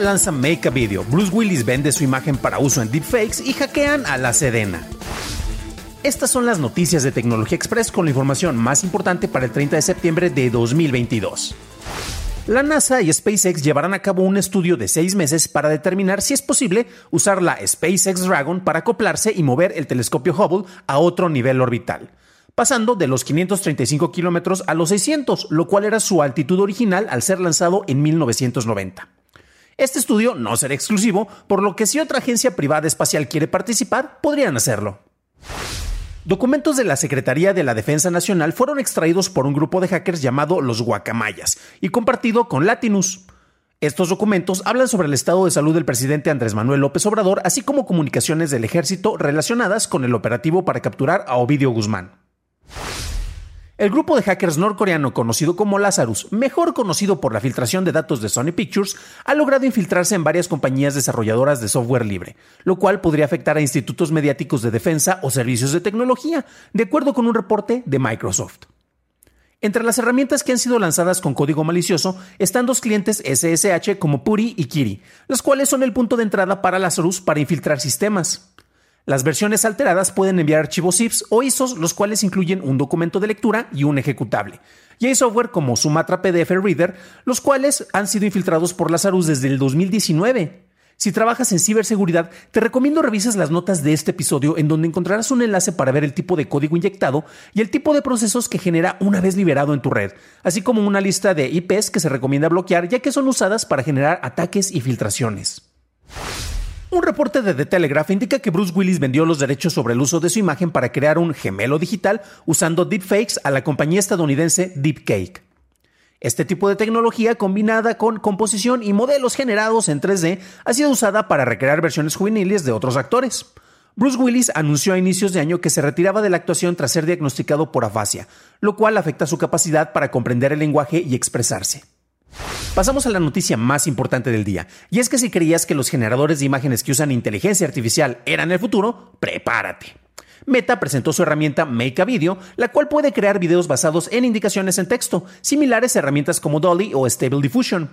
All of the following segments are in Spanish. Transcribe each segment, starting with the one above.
Lanza Make a Video, Bruce Willis vende su imagen para uso en deepfakes y hackean a la Sedena. Estas son las noticias de Tecnología Express con la información más importante para el 30 de septiembre de 2022. La NASA y SpaceX llevarán a cabo un estudio de seis meses para determinar si es posible usar la SpaceX Dragon para acoplarse y mover el telescopio Hubble a otro nivel orbital, pasando de los 535 kilómetros a los 600, lo cual era su altitud original al ser lanzado en 1990. Este estudio no será exclusivo, por lo que si otra agencia privada espacial quiere participar, podrían hacerlo. Documentos de la Secretaría de la Defensa Nacional fueron extraídos por un grupo de hackers llamado los Guacamayas y compartido con Latinus. Estos documentos hablan sobre el estado de salud del presidente Andrés Manuel López Obrador, así como comunicaciones del ejército relacionadas con el operativo para capturar a Ovidio Guzmán. El grupo de hackers norcoreano conocido como Lazarus, mejor conocido por la filtración de datos de Sony Pictures, ha logrado infiltrarse en varias compañías desarrolladoras de software libre, lo cual podría afectar a institutos mediáticos de defensa o servicios de tecnología, de acuerdo con un reporte de Microsoft. Entre las herramientas que han sido lanzadas con código malicioso están dos clientes SSH como Puri y Kiri, los cuales son el punto de entrada para Lazarus para infiltrar sistemas. Las versiones alteradas pueden enviar archivos ZIPs o ISOs, los cuales incluyen un documento de lectura y un ejecutable. Y hay software como Sumatra PDF Reader, los cuales han sido infiltrados por Lazarus desde el 2019. Si trabajas en ciberseguridad, te recomiendo revises las notas de este episodio en donde encontrarás un enlace para ver el tipo de código inyectado y el tipo de procesos que genera una vez liberado en tu red, así como una lista de IPs que se recomienda bloquear ya que son usadas para generar ataques y filtraciones. Un reporte de The Telegraph indica que Bruce Willis vendió los derechos sobre el uso de su imagen para crear un gemelo digital usando deepfakes a la compañía estadounidense Deepcake. Este tipo de tecnología combinada con composición y modelos generados en 3D ha sido usada para recrear versiones juveniles de otros actores. Bruce Willis anunció a inicios de año que se retiraba de la actuación tras ser diagnosticado por afasia, lo cual afecta su capacidad para comprender el lenguaje y expresarse. Pasamos a la noticia más importante del día, y es que si creías que los generadores de imágenes que usan inteligencia artificial eran el futuro, prepárate. Meta presentó su herramienta Make a Video, la cual puede crear videos basados en indicaciones en texto, similares a herramientas como Dolly o Stable Diffusion.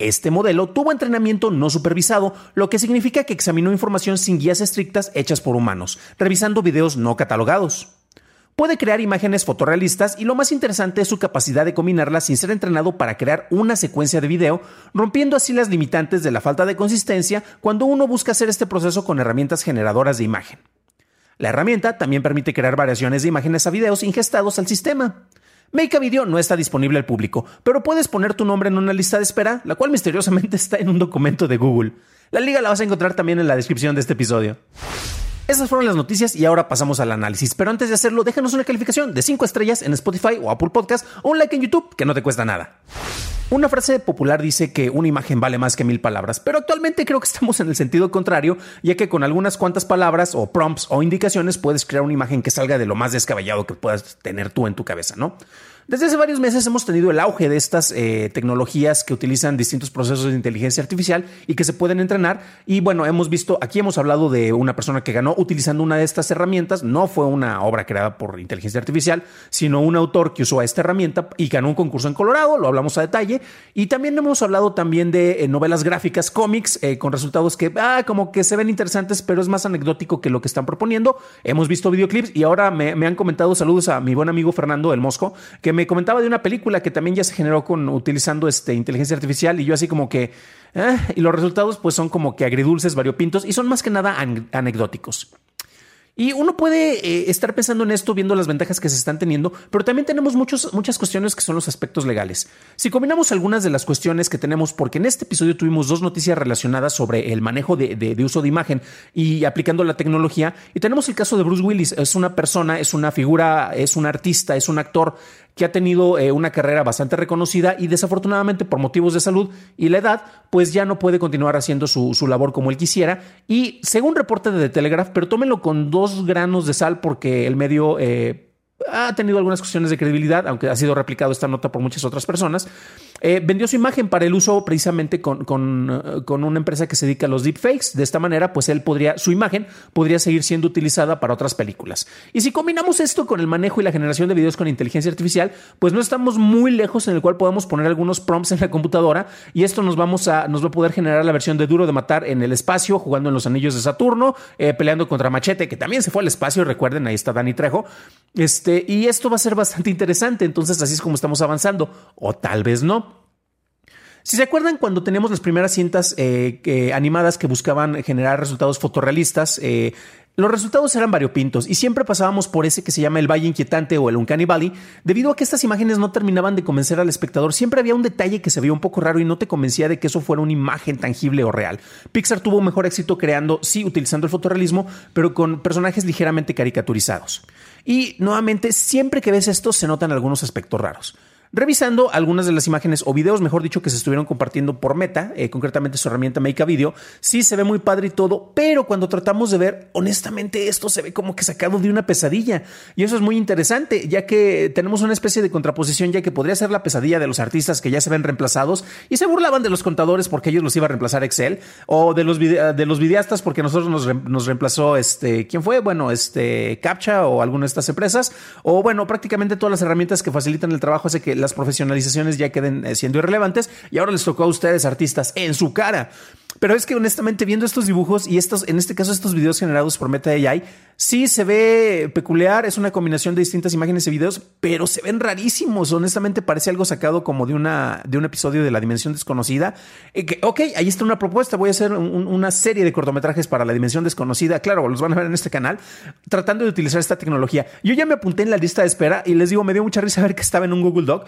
Este modelo tuvo entrenamiento no supervisado, lo que significa que examinó información sin guías estrictas hechas por humanos, revisando videos no catalogados. Puede crear imágenes fotorrealistas y lo más interesante es su capacidad de combinarlas sin ser entrenado para crear una secuencia de video, rompiendo así las limitantes de la falta de consistencia cuando uno busca hacer este proceso con herramientas generadoras de imagen. La herramienta también permite crear variaciones de imágenes a videos ingestados al sistema. Make a Video no está disponible al público, pero puedes poner tu nombre en una lista de espera, la cual misteriosamente está en un documento de Google. La liga la vas a encontrar también en la descripción de este episodio. Esas fueron las noticias y ahora pasamos al análisis. Pero antes de hacerlo, déjanos una calificación de 5 estrellas en Spotify o Apple Podcast o un like en YouTube, que no te cuesta nada. Una frase popular dice que una imagen vale más que mil palabras, pero actualmente creo que estamos en el sentido contrario, ya que con algunas cuantas palabras o prompts o indicaciones puedes crear una imagen que salga de lo más descabellado que puedas tener tú en tu cabeza, ¿no? Desde hace varios meses hemos tenido el auge de estas eh, tecnologías que utilizan distintos procesos de inteligencia artificial y que se pueden entrenar. Y bueno, hemos visto, aquí hemos hablado de una persona que ganó utilizando una de estas herramientas. No fue una obra creada por inteligencia artificial, sino un autor que usó esta herramienta y ganó un concurso en Colorado. Lo hablamos a detalle. Y también hemos hablado también de eh, novelas gráficas, cómics, eh, con resultados que, ah, como que se ven interesantes, pero es más anecdótico que lo que están proponiendo. Hemos visto videoclips y ahora me, me han comentado saludos a mi buen amigo Fernando del Mosco, que me comentaba de una película que también ya se generó con utilizando este, inteligencia artificial y yo así como que eh, y los resultados pues son como que agridulces, variopintos y son más que nada an anecdóticos. Y uno puede eh, estar pensando en esto viendo las ventajas que se están teniendo, pero también tenemos muchos, muchas cuestiones que son los aspectos legales. Si combinamos algunas de las cuestiones que tenemos, porque en este episodio tuvimos dos noticias relacionadas sobre el manejo de uso de imagen y aplicando la tecnología, y tenemos el caso de Bruce Willis, es una persona, es una figura, es un artista, es un actor que ha tenido eh, una carrera bastante reconocida y desafortunadamente por motivos de salud y la edad, pues ya no puede continuar haciendo su, labor como él quisiera. Y según reporte de The Telegraph, pero tómenlo con dos granos de sal porque el medio... Eh, ha tenido algunas cuestiones de credibilidad, aunque ha sido replicado esta nota por muchas otras personas. Eh, vendió su imagen para el uso precisamente con, con, con, una empresa que se dedica a los deepfakes. De esta manera, pues él podría, su imagen podría seguir siendo utilizada para otras películas. Y si combinamos esto con el manejo y la generación de videos con inteligencia artificial, pues no estamos muy lejos en el cual podamos poner algunos prompts en la computadora y esto nos, vamos a, nos va a poder generar la versión de Duro de Matar en el espacio, jugando en los anillos de Saturno, eh, peleando contra Machete, que también se fue al espacio, recuerden, ahí está Dani Trejo. Este, y esto va a ser bastante interesante, entonces así es como estamos avanzando, o tal vez no. Si se acuerdan cuando teníamos las primeras cintas eh, animadas que buscaban generar resultados fotorrealistas, eh, los resultados eran variopintos y siempre pasábamos por ese que se llama el Valle Inquietante o el Uncanny Valley, debido a que estas imágenes no terminaban de convencer al espectador. Siempre había un detalle que se veía un poco raro y no te convencía de que eso fuera una imagen tangible o real. Pixar tuvo mejor éxito creando, sí, utilizando el fotorrealismo, pero con personajes ligeramente caricaturizados. Y nuevamente, siempre que ves esto se notan algunos aspectos raros. Revisando algunas de las imágenes o videos, mejor dicho, que se estuvieron compartiendo por Meta, eh, concretamente su herramienta Make a Video, sí se ve muy padre y todo, pero cuando tratamos de ver, honestamente, esto se ve como que sacado de una pesadilla. Y eso es muy interesante, ya que tenemos una especie de contraposición, ya que podría ser la pesadilla de los artistas que ya se ven reemplazados y se burlaban de los contadores porque ellos los iba a reemplazar Excel, o de los, de los videastas porque nosotros nos, nos reemplazó este, ¿quién fue? Bueno, este, Captcha o alguna de estas empresas, o bueno, prácticamente todas las herramientas que facilitan el trabajo hace que las profesionalizaciones ya queden eh, siendo irrelevantes y ahora les tocó a ustedes, artistas, en su cara. Pero es que honestamente viendo estos dibujos y estos, en este caso estos videos generados por Meta AI, sí se ve peculiar, es una combinación de distintas imágenes y videos, pero se ven rarísimos. Honestamente parece algo sacado como de, una, de un episodio de La Dimensión Desconocida. Eh, que, ok, ahí está una propuesta, voy a hacer una serie de cortometrajes para La Dimensión Desconocida, claro, los van a ver en este canal, tratando de utilizar esta tecnología. Yo ya me apunté en la lista de espera y les digo, me dio mucha risa ver que estaba en un Google Doc.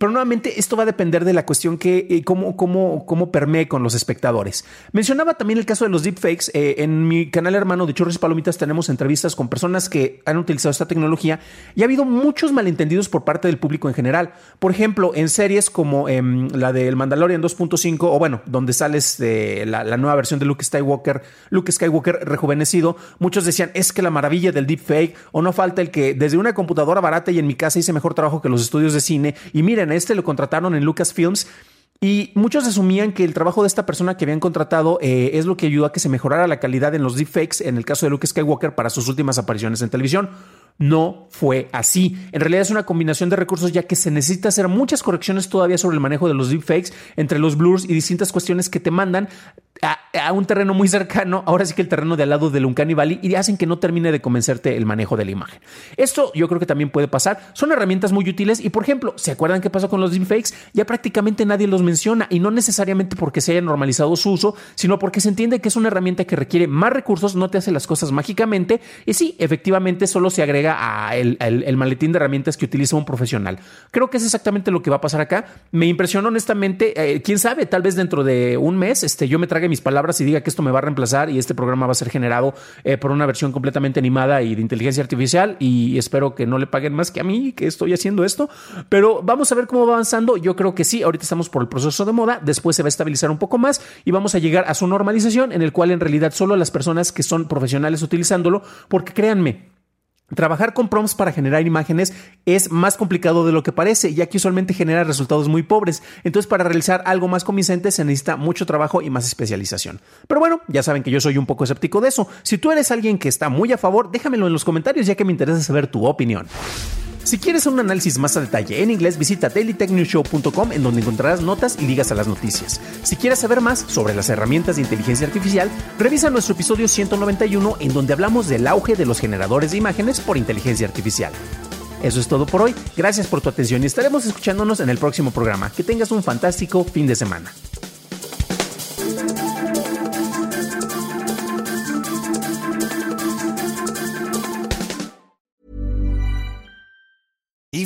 Pero nuevamente esto va a depender de la cuestión que eh, cómo, cómo, cómo permee con los espectadores. Mencionaba también el caso de los deepfakes. Eh, en mi canal hermano de Churros y Palomitas tenemos entrevistas con personas que han utilizado esta tecnología y ha habido muchos malentendidos por parte del público en general. Por ejemplo, en series como em, la del Mandalorian 2.5 o bueno, donde sales la, la, nueva versión de Luke Skywalker, Luke Skywalker rejuvenecido, muchos decían es que la maravilla del deepfake o no falta el que desde una computadora barata y en mi casa hice mejor trabajo que los estudios de cine y miren este lo contrataron en Lucasfilms. Y muchos asumían que el trabajo de esta persona que habían contratado eh, es lo que ayudó a que se mejorara la calidad en los deepfakes en el caso de Luke Skywalker para sus últimas apariciones en televisión. No fue así. En realidad es una combinación de recursos ya que se necesita hacer muchas correcciones todavía sobre el manejo de los deepfakes, entre los blurs y distintas cuestiones que te mandan a, un terreno muy cercano, ahora sí que el terreno de al lado del Uncanny Valley, y hacen que no termine de convencerte el manejo de la imagen. Esto yo creo que también puede pasar. Son herramientas muy útiles y, por ejemplo, ¿se acuerdan qué pasó con los deepfakes? Ya prácticamente nadie los menciona y no necesariamente porque se haya normalizado su uso, sino porque se entiende que es una herramienta que requiere más recursos, no te hace las cosas mágicamente y sí, efectivamente solo se agrega a el, maletín de herramientas que utiliza un profesional. Creo que es exactamente lo que va a pasar acá. Me impresionó honestamente, eh, quién sabe, tal vez dentro de un mes este, yo me trague mis palabras y diga que esto me va a reemplazar y este programa va a ser generado eh, por una versión completamente animada y de inteligencia artificial y espero que no le paguen más que a mí que estoy haciendo esto, pero vamos a ver cómo va avanzando. Yo creo que sí, ahorita estamos por el proceso de moda, después se va a estabilizar un poco más y vamos a llegar a su normalización en el cual en realidad solo las personas que son profesionales utilizándolo, porque créanme, Trabajar con prompts para generar imágenes es más complicado de lo que parece, ya que usualmente genera resultados muy pobres. Entonces, para realizar algo más convincente se necesita mucho trabajo y más especialización. Pero bueno, ya saben que yo soy un poco escéptico de eso. Si tú eres alguien que está muy a favor, déjamelo en los comentarios, ya que me interesa saber tu opinión. Si quieres un análisis más a detalle en inglés, visita dailytechnewshow.com en donde encontrarás notas y ligas a las noticias. Si quieres saber más sobre las herramientas de inteligencia artificial, revisa nuestro episodio 191 en donde hablamos del auge de los generadores de imágenes por inteligencia artificial. Eso es todo por hoy. Gracias por tu atención y estaremos escuchándonos en el próximo programa. Que tengas un fantástico fin de semana.